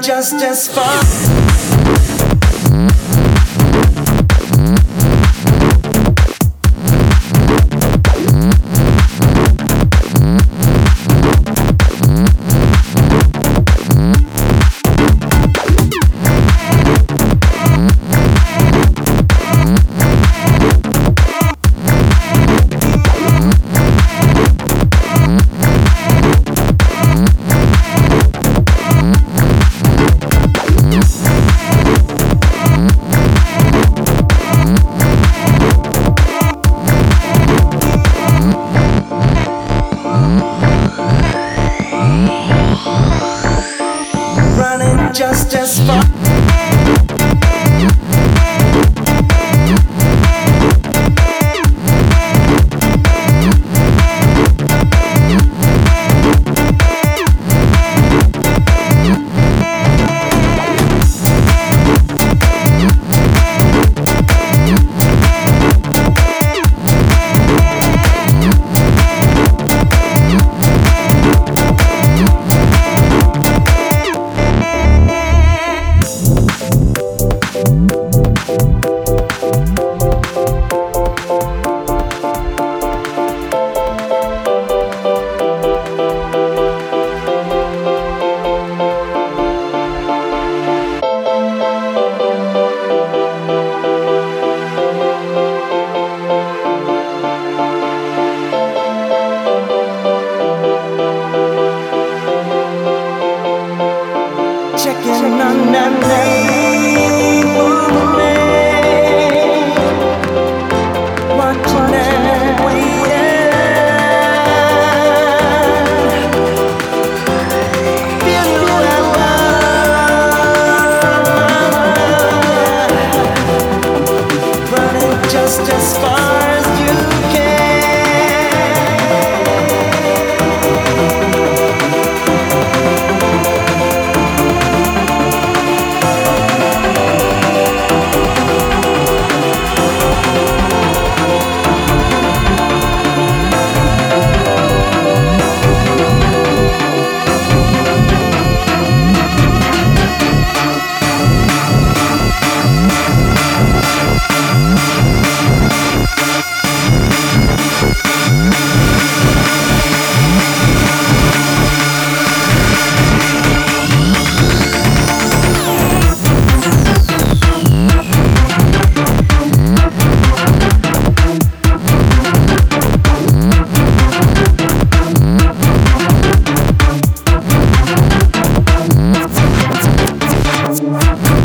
just as far. Running just as Ooh.